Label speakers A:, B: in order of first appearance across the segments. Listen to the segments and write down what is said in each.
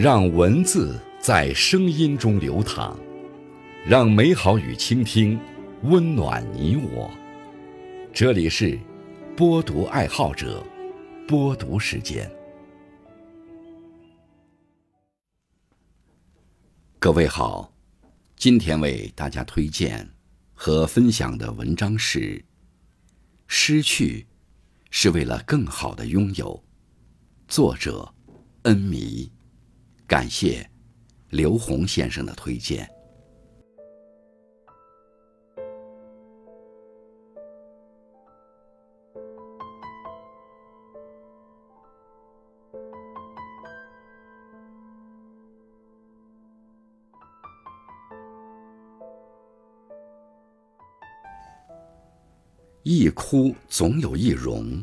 A: 让文字在声音中流淌，让美好与倾听温暖你我。这里是播读爱好者播读时间。各位好，今天为大家推荐和分享的文章是：失去是为了更好的拥有。作者：恩迷。感谢刘洪先生的推荐。一哭总有一荣，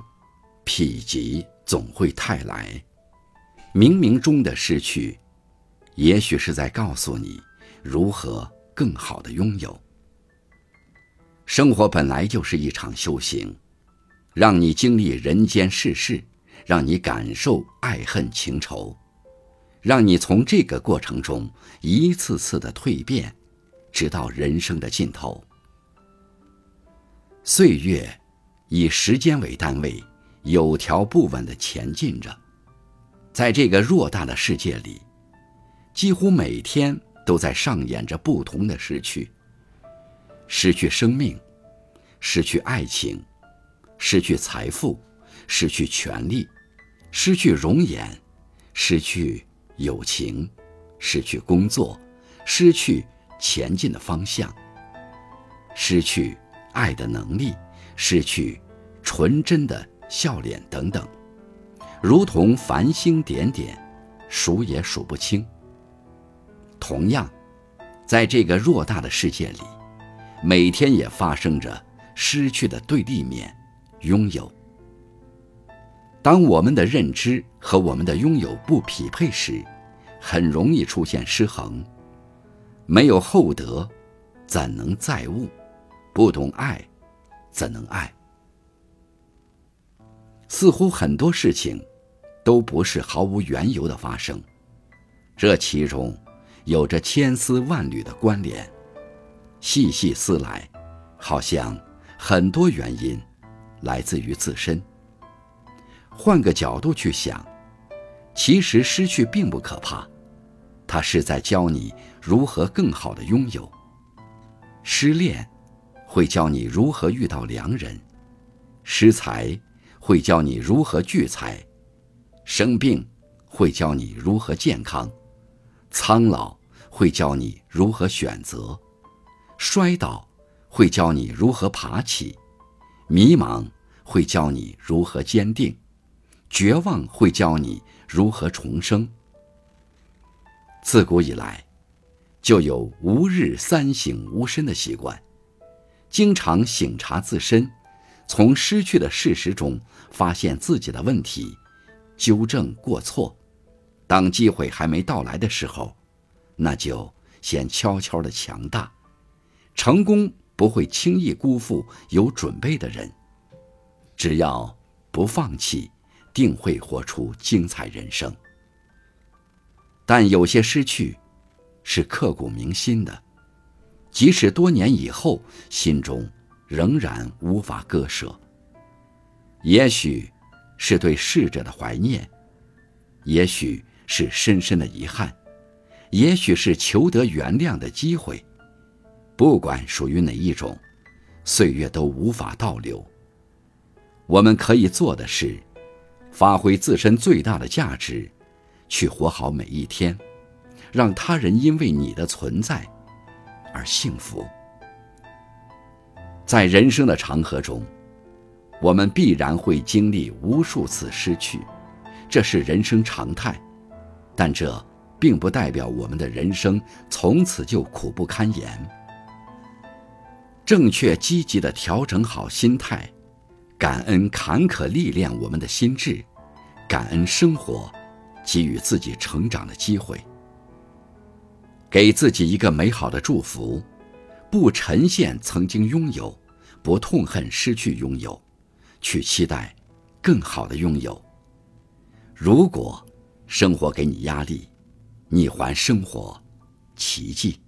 A: 否极总会泰来。冥冥中的失去，也许是在告诉你如何更好的拥有。生活本来就是一场修行，让你经历人间世事，让你感受爱恨情仇，让你从这个过程中一次次的蜕变，直到人生的尽头。岁月以时间为单位，有条不紊的前进着。在这个偌大的世界里，几乎每天都在上演着不同的失去：失去生命，失去爱情，失去财富，失去权利，失去容颜，失去友情，失去工作，失去前进的方向，失去爱的能力，失去纯真的笑脸等等。如同繁星点点，数也数不清。同样，在这个偌大的世界里，每天也发生着失去的对立面——拥有。当我们的认知和我们的拥有不匹配时，很容易出现失衡。没有厚德，怎能载物？不懂爱，怎能爱？似乎很多事情。都不是毫无缘由的发生，这其中有着千丝万缕的关联。细细思来，好像很多原因来自于自身。换个角度去想，其实失去并不可怕，它是在教你如何更好的拥有。失恋会教你如何遇到良人，失财会教你如何聚财。生病会教你如何健康，苍老会教你如何选择，摔倒会教你如何爬起，迷茫会教你如何坚定，绝望会教你如何重生。自古以来，就有吾日三省吾身的习惯，经常省察自身，从失去的事实中发现自己的问题。纠正过错，当机会还没到来的时候，那就先悄悄的强大。成功不会轻易辜负有准备的人，只要不放弃，定会活出精彩人生。但有些失去，是刻骨铭心的，即使多年以后，心中仍然无法割舍。也许。是对逝者的怀念，也许是深深的遗憾，也许是求得原谅的机会。不管属于哪一种，岁月都无法倒流。我们可以做的是，发挥自身最大的价值，去活好每一天，让他人因为你的存在而幸福。在人生的长河中。我们必然会经历无数次失去，这是人生常态，但这并不代表我们的人生从此就苦不堪言。正确积极的调整好心态，感恩坎坷历练我们的心智，感恩生活给予自己成长的机会，给自己一个美好的祝福：不沉陷曾经拥有，不痛恨失去拥有。去期待更好的拥有。如果生活给你压力，你还生活奇迹。